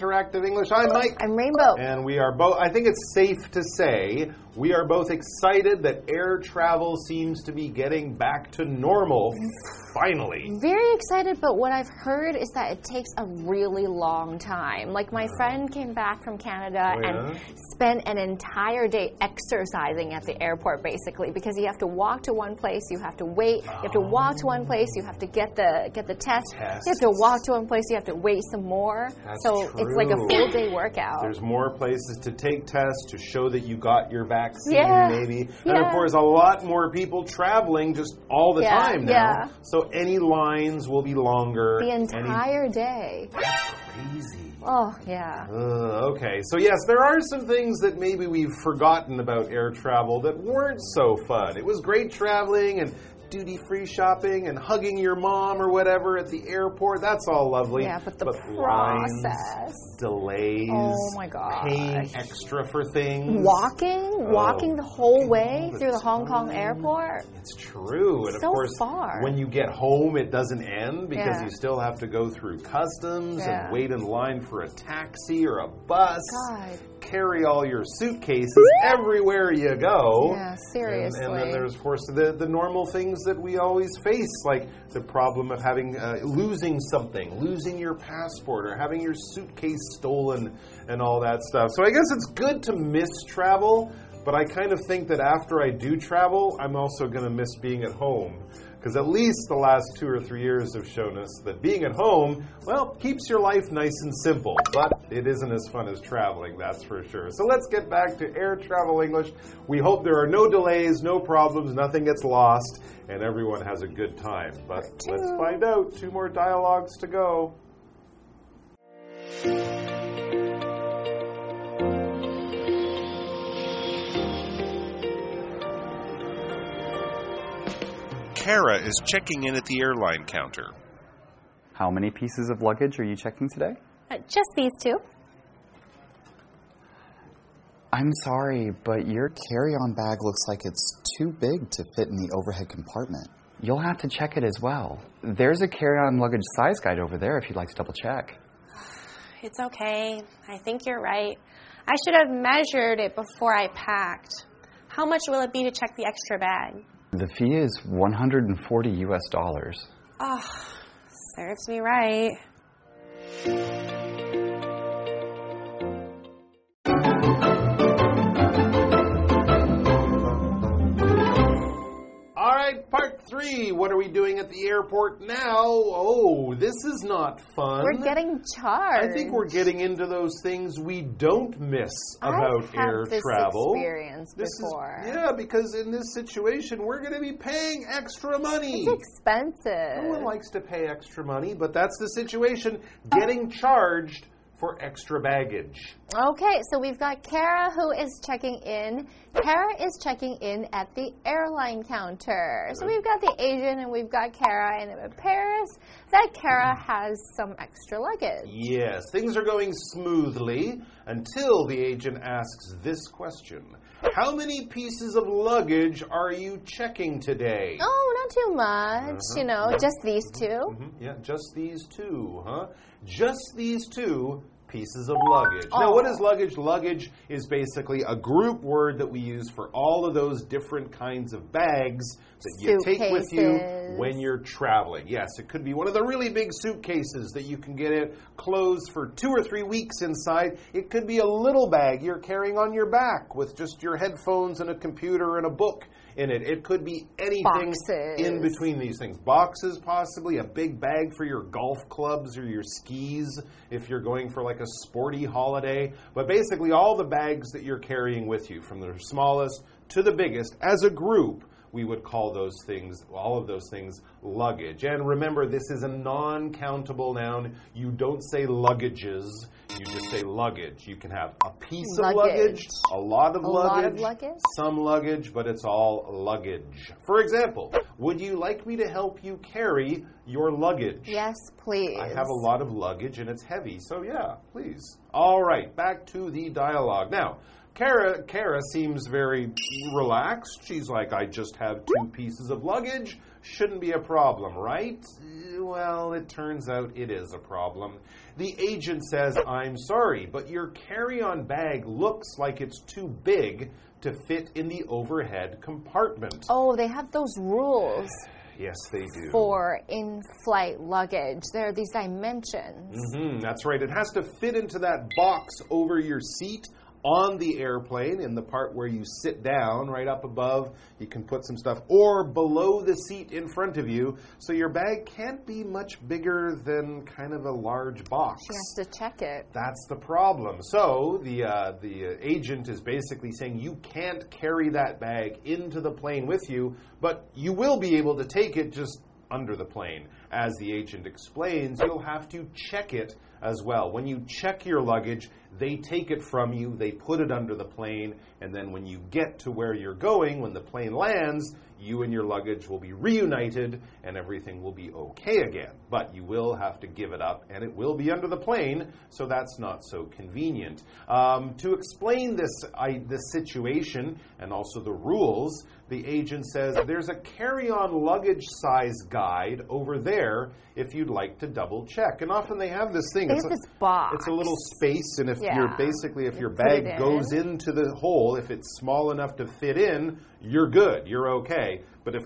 Interactive English. I'm Mike. I'm Rainbow. And we are both, I think it's safe to say, we are both excited that air travel seems to be getting back to normal finally. Very excited, but what I've heard is that it takes a really long time. Like my friend came back from Canada Oh, and spent an entire day exercising at the airport basically because you have to walk to one place, you have to wait, you have to walk to one place, you have to get the get the test. You have to walk to one place, you have to wait some more. That's so it's like a full day workout. There's more places to take tests to show that you got your vaccine, Yeah. maybe. And of course, a lot more people traveling just all the Yeah, time now. yeah. So any lines will be longer. the Any- entire day. crazy. Oh, yeah. Uh, okay, so yes, there are some things that maybe we've forgotten about air travel that weren't so fun. It was great traveling and duty free shopping and hugging your mom or whatever at the airport. That's all lovely. Yeah, but the lines, process. delays, Oh my god. paying extra for things. Walking, oh, walking the whole way through the Hong Kong airport. It's true. And of So course, far. when you get home, it doesn't end because Yeah. you still have to go through customs Yeah. and wait in line for a taxi or a bus. God. Carry all your suitcases everywhere you go. Yeah, And, seriously. and then there's, of course, the, the normal things that we always face, like the problem of having uh, losing something, losing your passport, or having your suitcase stolen, and all that stuff. So I guess it's good to miss travel, but I kind of think that after I do travel, I'm also going to miss being at home. Because at least the last two or three years have shown us that being at home, well, keeps your life nice and simple. But it isn't as fun as traveling, that's for sure. So let's get back to air travel English. We hope there are no delays, no problems, nothing gets lost, and everyone has a good time. But let's find out. Two more dialogues to go. Kara is checking in at the airline counter. How many pieces of luggage are you checking today? Uh, just these two. I'm sorry, but your carry on bag looks like it's too big to fit in the overhead compartment. You'll have to check it as well. There's a carry on luggage size guide over there if you'd like to double check. It's okay. I think you're right. I should have measured it before I packed. How much will it be to check the extra bag? The fee is 140 US dollars. Oh, serves me right. Three. What are we doing at the airport now? Oh, this is not fun. We're getting charged. I think we're getting into those things we don't miss about I've had air this travel. experience This is- before. yeah, because in this situation, we're going to be paying extra money. It's expensive. No one likes to pay extra money, but that's the situation. Getting charged for extra baggage. Okay, so we've got Kara who is checking in. Kara is checking in at the airline counter. So we've got the agent and we've got Kara, and it appears that Kara has some extra luggage. Yes, things are going smoothly until the agent asks this question How many pieces of luggage are you checking today? Oh, not too much. Uh-huh. You know, mm-hmm. just these mm-hmm. 2 Mhm, Yeah, just these two, huh? Just these two pieces of luggage. Now, what oh. is luggage? Luggage is basically a group word that we use for all of those different kinds of bags that you take with you when you're traveling. Yes, it could be one of the really big suitcases that you can get it clothes for two or three weeks inside. It could be a little bag you're carrying on your back with just your headphones and a computer and a book in it. It could be anything in between these things. Boxes, possibly a big bag for your golf clubs or your skis if you're going for like a sporty holiday. But basically, all the bags that you're carrying with you, from the smallest to the biggest, as a group, we would call those things, all of those things, luggage. And remember, this is a non countable noun. You don't say luggages, you just say luggage. You can have a piece of luggage, Luggage. a lot of A luggage, lot of luggage? some luggage, but it's all luggage. For example, would you like me to help you carry your luggage? Yes, please. I have a lot of luggage and it's heavy, so yeah, please. All right, back to the dialogue. Now, Kara, Kara seems very relaxed. She's like, I just have two pieces of luggage. Shouldn't be a problem, right? Well, it turns out it is a problem. The agent says, I'm sorry, but your carry on bag looks like it's too big to fit in the overhead compartment. Oh, they have those rules Yes, they do. for in flight luggage. There are these dimensions. hmm that's right. It has to fit into that box over your seat on the airplane in the part where you sit down, right up above. You can put some stuff, or below the seat in front of you. So your bag can't be much bigger than kind of a large box. She has to check it. That's the problem. So the uh, the agent is basically saying you can't carry that bag into the plane with you, but you will be able to take it just under the plane. As the agent explains, you'll have to check it as well. When you check your luggage, they take it from you, they put it under the plane, and then when you get to where you're going, when the plane lands, you and your luggage will be reunited and everything will be okay again. But you will have to give it up and it will be under the plane, so that's not so convenient. Um, to explain this, I, this situation and also the rules, the agent says there's a carry on luggage size guide over there if you'd like to double check. And often they have this thing. They it's a- this box. It's a little space, and if you're basically, if You your bag it goes into the hole, if it's small enough to fit in, you're good. You're okay. But if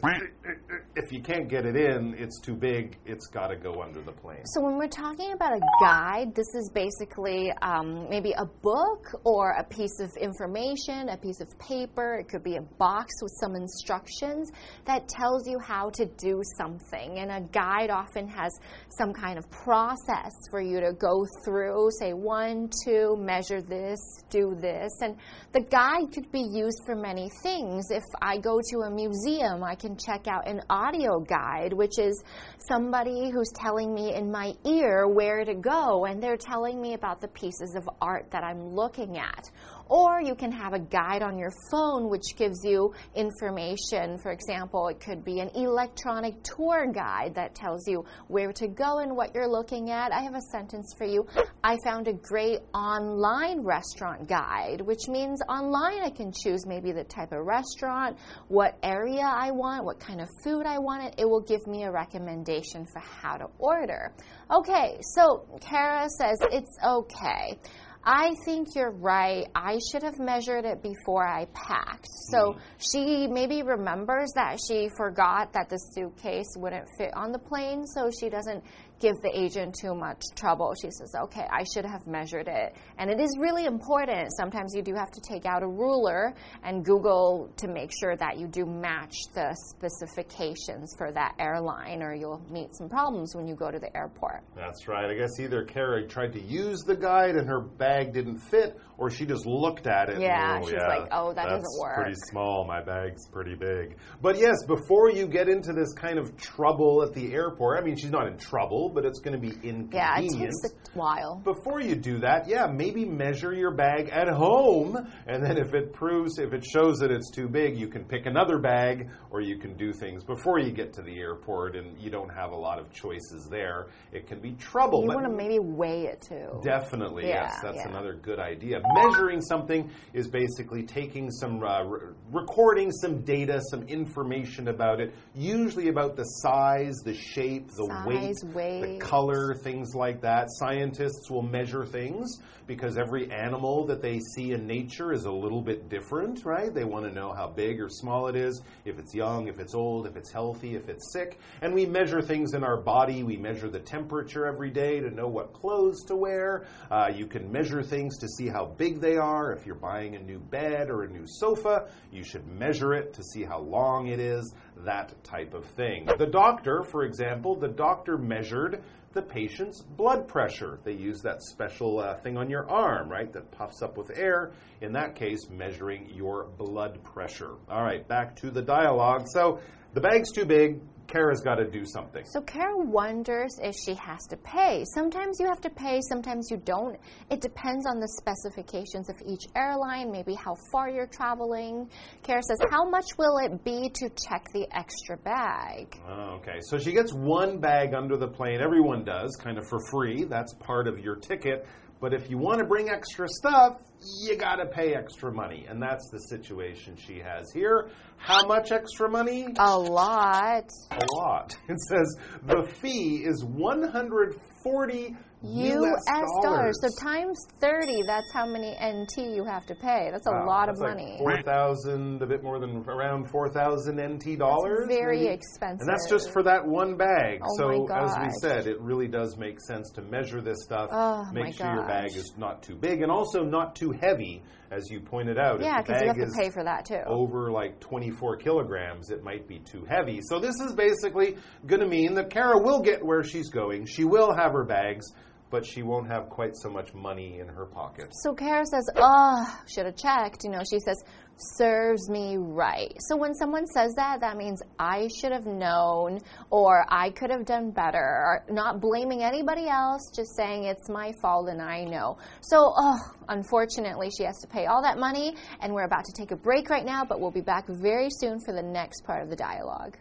if you can't get it in, it's too big. It's got to go under the plane. So when we're talking about a guide, this is basically um, maybe a book or a piece of information, a piece of paper. It could be a box with some instructions that tells you how to do something. And a guide often has some kind of process for you to go through. Say one, two, measure this, do this, and the guide could be used for many things. If I go to a museum, I can check out an audio guide, which is somebody who's telling me in my ear where to go, and they're telling me about the pieces of art that I'm looking at. Or you can have a guide on your phone which gives you information. For example, it could be an electronic tour guide that tells you where to go and what you're looking at. I have a sentence for you. I found a great online restaurant guide, which means online I can choose maybe the type of restaurant, what area I want, what kind of food I want. It will give me a recommendation for how to order. Okay, so Kara says it's okay. I think you're right. I should have measured it before I packed. So mm-hmm. she maybe remembers that she forgot that the suitcase wouldn't fit on the plane, so she doesn't give the agent too much trouble. She says, okay, I should have measured it. And it is really important. Sometimes you do have to take out a ruler and Google to make sure that you do match the specifications for that airline, or you'll meet some problems when you go to the airport. That's right. I guess either Kara tried to use the guide and her bag didn't fit, or she just looked at it. and, Yeah, oh, she's like, "Oh, that doesn't work." Pretty small. My bag's pretty big. But yes, before you get into this kind of trouble at the airport, I mean, she's not in trouble, but it's going to be inconvenient. Yeah, it takes a while. Before you do that, yeah, maybe measure your bag at home, and then if it proves, if it shows that it's too big, you can pick another bag, or you can do things before you get to the airport, and you don't have a lot of choices there. It can be trouble. You want to maybe weigh it too. Definitely, Yeah, yes. That's yeah. another good idea. Measuring something is basically taking some, uh, re- recording some data, some information about it, usually about the size, the shape, the Size, weight, the color, things like that. Scientists will measure things because every animal that they see in nature is a little bit different, right? They want to know how big or small it is, if it's young, if it's old, if it's healthy, if it's sick. And we measure things in our body. We measure the temperature every day to know what clothes to wear. Uh, you can measure things to see how big they are. If you're buying a new bed or a new sofa, you should measure it to see how long it is, that type of thing. The doctor, for example, the doctor measured the patient's blood pressure. They use that special uh, thing on your arm, right, that puffs up with air. In that case, measuring your blood pressure. All right, back to the dialogue. So the bag's too big. Kara's got to do something. So Kara wonders if she has to pay. Sometimes you have to pay, sometimes you don't. It depends on the specifications of each airline, maybe how far you're traveling. Kara says, How much will it be to check the extra bag? Oh, okay, so she gets one bag under the plane. Everyone does, kind of for free. That's part of your ticket. But if you want to bring extra stuff, you got to pay extra money. And that's the situation she has here. How much extra money? A lot. A lot. It says the fee is 140 US dollars. So times 30, that's how many NT you have to pay. That's a Wow, lot of that's money. Like 4,000, a bit more than around 4,000 NT dollars. very maybe? expensive. And that's just for that one bag. Oh so, as we said, it really does make sense to measure this stuff. Oh make sure your bag is not too big and also not too heavy, as you pointed out. yeah, because you have to pay for that too. over like 24 kilograms, it might be too heavy. So, this is basically going to mean that Kara will get where she's going. She will have her bags, but she won't have quite so much money in her pocket. So Kara says, ah, "Oh, should have checked." You know, she says, "Serves me right." So when someone says that, that means I should have known, or I could have done better. Not blaming anybody else, just saying it's my fault and I know. So, oh, unfortunately, she has to pay all that money, and we're about to take a break right now. But we'll be back very soon for the next part of the dialogue.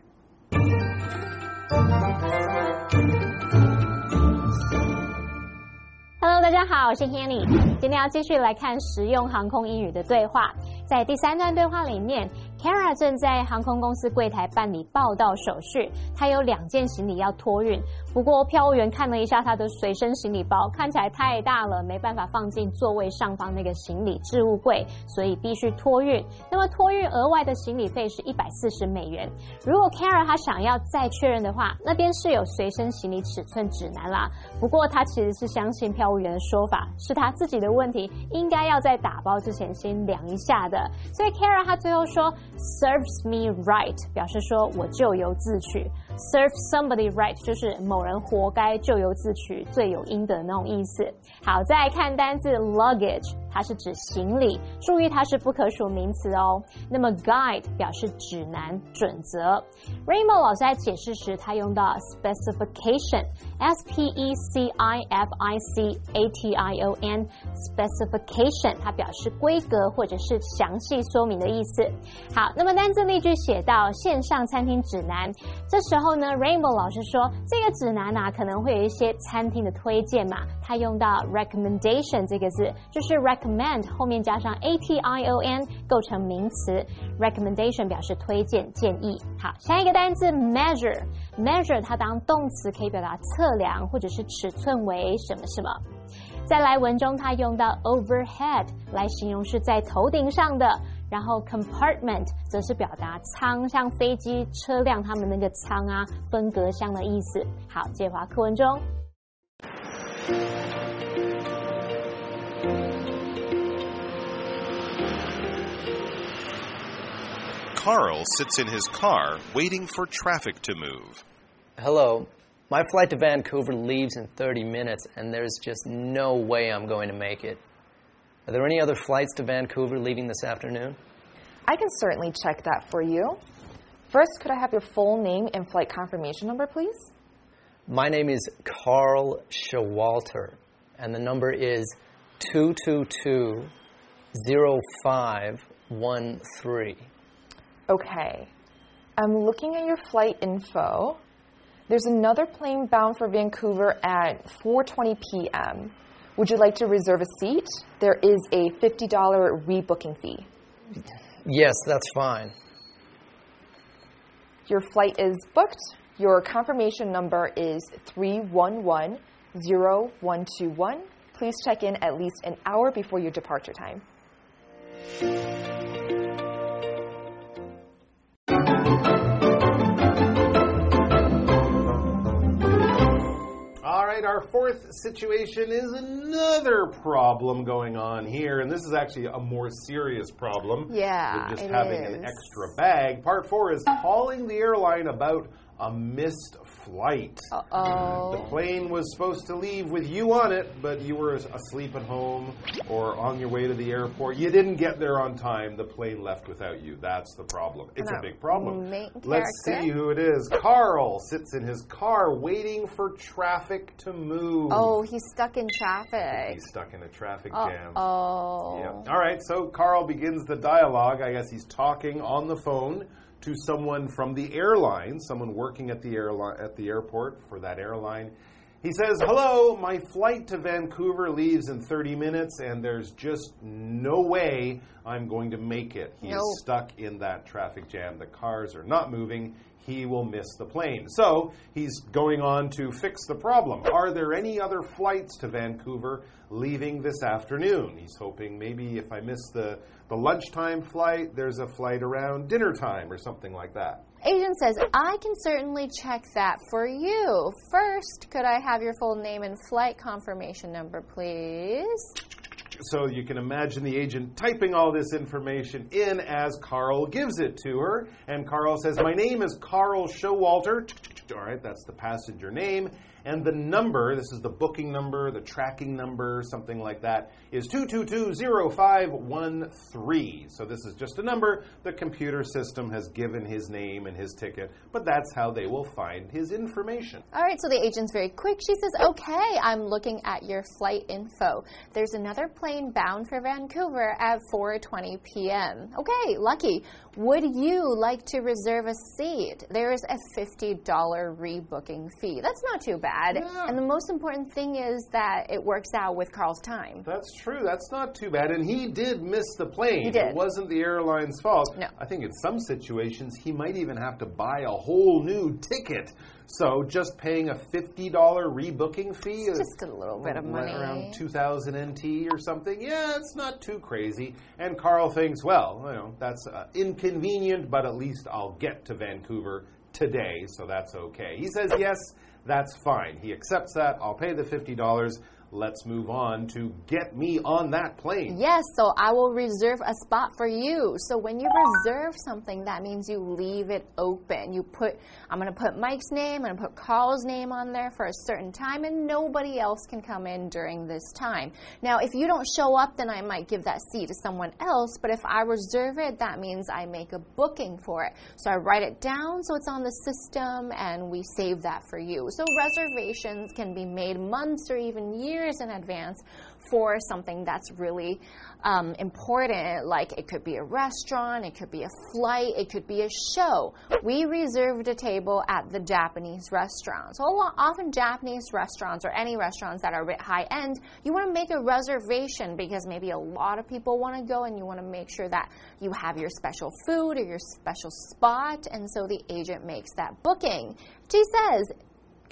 大家好，我是 Hanny。今天要继续来看实用航空英语的对话。在第三段对话里面，Kara 正在航空公司柜台办理报到手续，她有两件行李要托运。不过票务员看了一下他的随身行李包，看起来太大了，没办法放进座位上方那个行李置物柜，所以必须托运。那么托运额外的行李费是一百四十美元。如果 Kara 他想要再确认的话，那边是有随身行李尺寸指南啦。不过他其实是相信票务员的说法，是他自己的问题，应该要在打包之前先量一下的。所以 Kara 他最后说 serves me right，表示说我咎由自取。Serve somebody right 就是某人活该，咎由自取，罪有应得的那种意思。好，再来看单字 luggage，它是指行李，注意它是不可数名词哦。那么 guide 表示指南、准则。Rainbow 老师在解释时，他用到 specification，s p e c i f i c a t i o n，specification 它表示规格或者是详细说明的意思。好，那么单字例句写到线上餐厅指南，这时候呢，Rainbow 老师说这个指南啊可能会有一些餐厅的推荐嘛，它用到 recommendation 这个字，就是 recommend 后面加上 a t i o n 构成名词，recommendation 表示推荐、建议。好，下一个单字 measure，measure 它当动词可以表达测量或者是尺寸为什么什么。再来文中，它用到 overhead 来形容是在头顶上的，然后 compartment 则是表达舱，像飞机、车辆它们那个舱啊，分隔箱的意思。好，接华课文中。Carl sits in his car waiting for traffic to move. Hello. My flight to Vancouver leaves in 30 minutes, and there's just no way I'm going to make it. Are there any other flights to Vancouver leaving this afternoon? I can certainly check that for you. First, could I have your full name and flight confirmation number, please? My name is Carl Shawalter, and the number is 222 0513. Okay. I'm looking at your flight info. There's another plane bound for Vancouver at 4:20 p.m. Would you like to reserve a seat? There is a $50 rebooking fee. Yes, that's fine. Your flight is booked. Your confirmation number is 3110121. Please check in at least an hour before your departure time. All right, our fourth situation is another problem going on here, and this is actually a more serious problem Yeah, than just having an extra bag. Part four is calling the airline about a missed flight. The Oh. plane was supposed to leave with you on it, but you were asleep at home or on your way to the airport. You didn't get there on time. The plane left without you. That's the problem. It's a big problem. Let's see who it is. Carl sits in his car waiting for traffic to move. Oh, he's stuck in traffic. He's stuck in a traffic Oh. jam. oh. Yeah. All right, so Carl begins the dialogue. I guess he's talking on the phone to someone from the airline, someone working at the airline at the airport for that airline. He says, Hello, my flight to Vancouver leaves in 30 minutes, and there's just no way I'm going to make it. He's No. stuck in that traffic jam. The cars are not moving. He will miss the plane. So he's going on to fix the problem. Are there any other flights to Vancouver leaving this afternoon? He's hoping maybe if I miss the, the lunchtime flight, there's a flight around dinner time or something like that. Agent says, I can certainly check that for you. First, could I have your full name and flight confirmation number, please? So you can imagine the agent typing all this information in as Carl gives it to her. And Carl says, My name is Carl Showalter. All right, that's the passenger name. And the number, this is the booking number, the tracking number, something like that, is 2220513. So this is just a number. The computer system has given his name and his ticket, but that's how they will find his information. All right, so the agent's very quick. She says, Okay, I'm looking at your flight info. There's another plane bound for Vancouver at 4:20 p.m. Okay, lucky. Would you like to reserve a seat? There is a $50 rebooking fee. That's not too bad. And the most important thing is that it works out with Carl's time. That's true. That's not too bad. And he did miss the plane. He did. It wasn't the airline's fault. No. I think in some situations he might even have to buy a whole new ticket. So just paying a $50 rebooking fee is Just a little bit of money. around 2000 NT or something. Yeah, it's not too crazy. And Carl thinks, well, you know, that's uh, inconvenient, but at least I'll get to Vancouver today, so that's okay. He says, yes, that's fine. He accepts that. I'll pay the $50. Let's move on to get me on that plane. Yes, so I will reserve a spot for you. So when you reserve something, that means you leave it open. You put, I'm going to put Mike's name, I'm going to put Carl's name on there for a certain time, and nobody else can come in during this time. Now, if you don't show up, then I might give that seat to someone else, but if I reserve it, that means I make a booking for it. So I write it down so it's on the system, and we save that for you. So reservations can be made months or even years in advance for something that's really um, important. Like it could be a restaurant, it could be a flight, it could be a show. We reserved a table at the Japanese restaurant. So lot, often Japanese restaurants or any restaurants that are a bit high end, you want to make a reservation because maybe a lot of people want to go and you want to make sure that you have your special food or your special spot. And so the agent makes that booking. She says,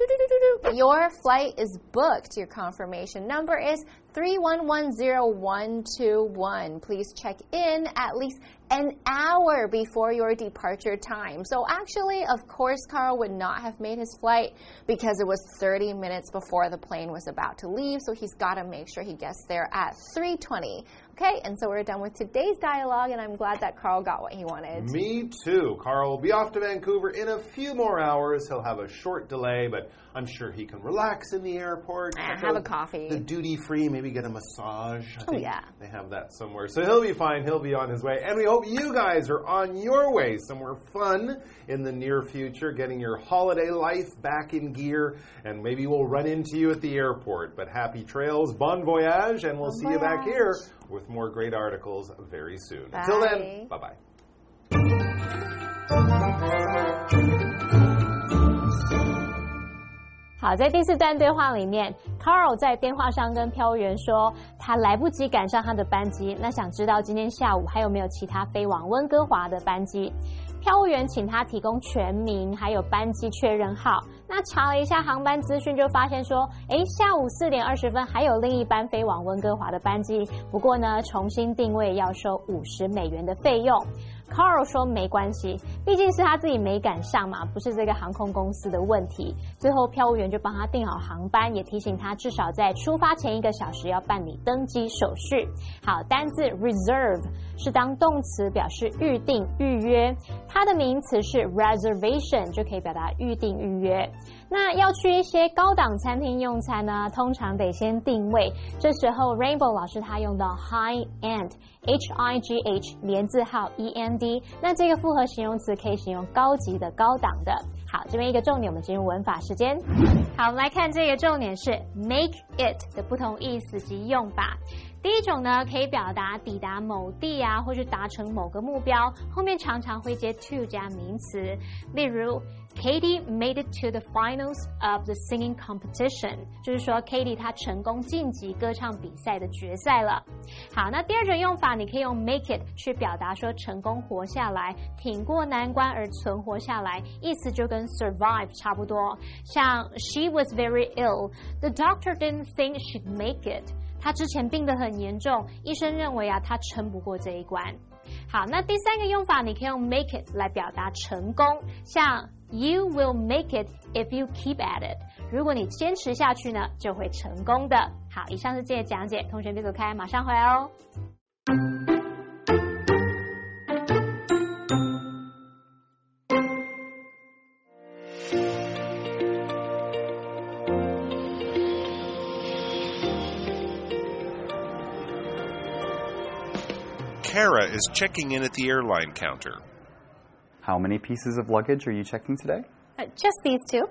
"Doo-doo-doo-doo-doo. Your flight is booked. Your confirmation number is 3110121. Please check in at least an hour before your departure time. So actually, of course, Carl would not have made his flight because it was 30 minutes before the plane was about to leave. So he's got to make sure he gets there at 3:20. Okay, and so we're done with today's dialogue, and I'm glad that Carl got what he wanted. Me too. Carl will be off to Vancouver in a few more hours. He'll have a short delay, but I'm sure he can relax in the airport. Ah, have a coffee. The duty free, maybe get a massage. I Oh, think yeah. They have that somewhere. So he'll be fine. He'll be on his way. And we hope you guys are on your way somewhere fun in the near future, getting your holiday life back in gear. And maybe we'll run into you at the airport. But happy trails, bon voyage, and we'll Bon see you back here with more great articles very soon. Until then, bye bye. 好，在第四段对话里面，Carl 在电话上跟飘员说，他来不及赶上他的班机，那想知道今天下午还有没有其他飞往温哥华的班机。票务员请他提供全名，还有班机确认号。那查了一下航班资讯，就发现说，诶，下午四点二十分还有另一班飞往温哥华的班机，不过呢，重新定位要收五十美元的费用。Carl 说没关系，毕竟是他自己没赶上嘛，不是这个航空公司的问题。最后票务员就帮他订好航班，也提醒他至少在出发前一个小时要办理登机手续。好，单字 reserve 是当动词表示预定、预约，它的名词是 reservation，就可以表达预定、预约。那要去一些高档餐厅用餐呢，通常得先定位。这时候 Rainbow 老师他用到 high end，H I G H 连字号 E N D，那这个复合形容词可以使用高级的、高档的。好，这边一个重点，我们进入文法时间。好，我们来看这个重点是 make it 的不同意思及用法。第一种呢，可以表达抵达某地啊，或是达成某个目标，后面常常会接 to 加名词，例如。Katie made it to the finals of the singing competition，就是说 Katie 她成功晋级歌唱比赛的决赛了。好，那第二种用法，你可以用 make it 去表达说成功活下来，挺过难关而存活下来，意思就跟 survive 差不多。像 She was very ill，the doctor didn't think she'd make it。她之前病得很严重，医生认为啊她撑不过这一关。好，那第三个用法，你可以用 make it 来表达成功，像 You will make it if you keep at it。如果你坚持下去呢，就会成功的。好，以上是这些讲解，同学别走开，马上回来哦。Kara is checking in at the airline counter. How many pieces of luggage are you checking today? Uh, just these two.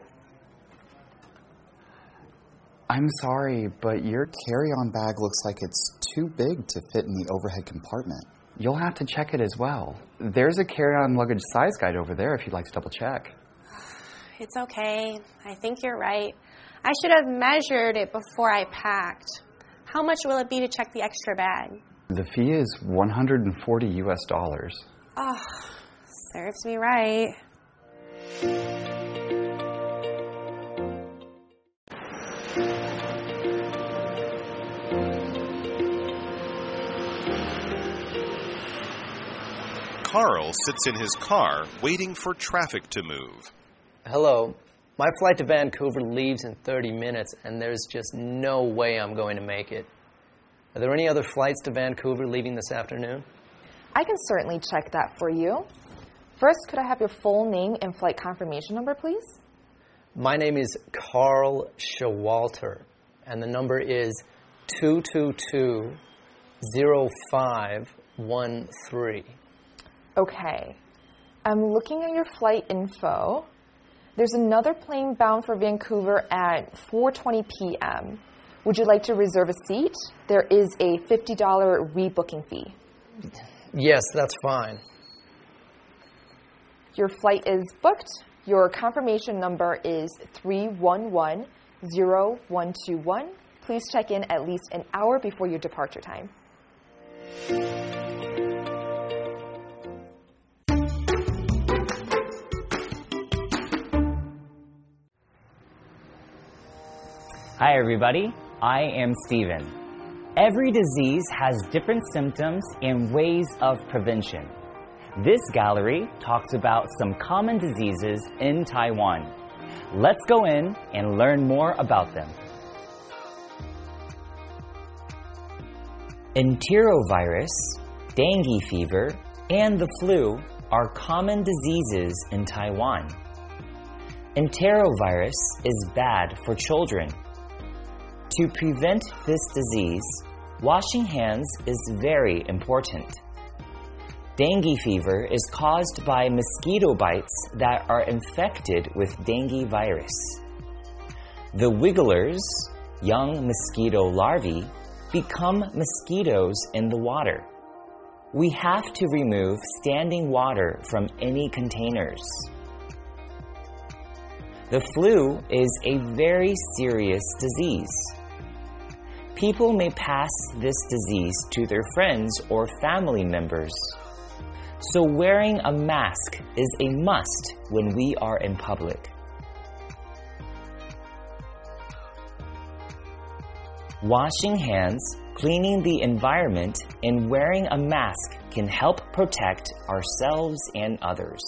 I'm sorry, but your carry on bag looks like it's too big to fit in the overhead compartment. You'll have to check it as well. There's a carry on luggage size guide over there if you'd like to double check. It's okay. I think you're right. I should have measured it before I packed. How much will it be to check the extra bag? The fee is 140 US dollars. Oh, serves me right. Carl sits in his car waiting for traffic to move. Hello. My flight to Vancouver leaves in 30 minutes, and there's just no way I'm going to make it. Are there any other flights to Vancouver leaving this afternoon? I can certainly check that for you. First, could I have your full name and flight confirmation number, please? My name is Carl Shawalter, and the number is 222 0513. Okay. I'm looking at your flight info. There's another plane bound for Vancouver at 4:20 p.m. Would you like to reserve a seat? There is a $50 rebooking fee. Yes, that's fine. Your flight is booked. Your confirmation number is 3110121. Please check in at least an hour before your departure time. Hi, everybody. I am Steven. Every disease has different symptoms and ways of prevention. This gallery talks about some common diseases in Taiwan. Let's go in and learn more about them. Enterovirus, dengue fever, and the flu are common diseases in Taiwan. Enterovirus is bad for children to prevent this disease, washing hands is very important. Dengue fever is caused by mosquito bites that are infected with dengue virus. The wigglers, young mosquito larvae, become mosquitoes in the water. We have to remove standing water from any containers. The flu is a very serious disease people may pass this disease to their friends or family members. So, wearing a mask is a must when we are in public. Washing hands, cleaning the environment, and wearing a mask can help protect ourselves and others.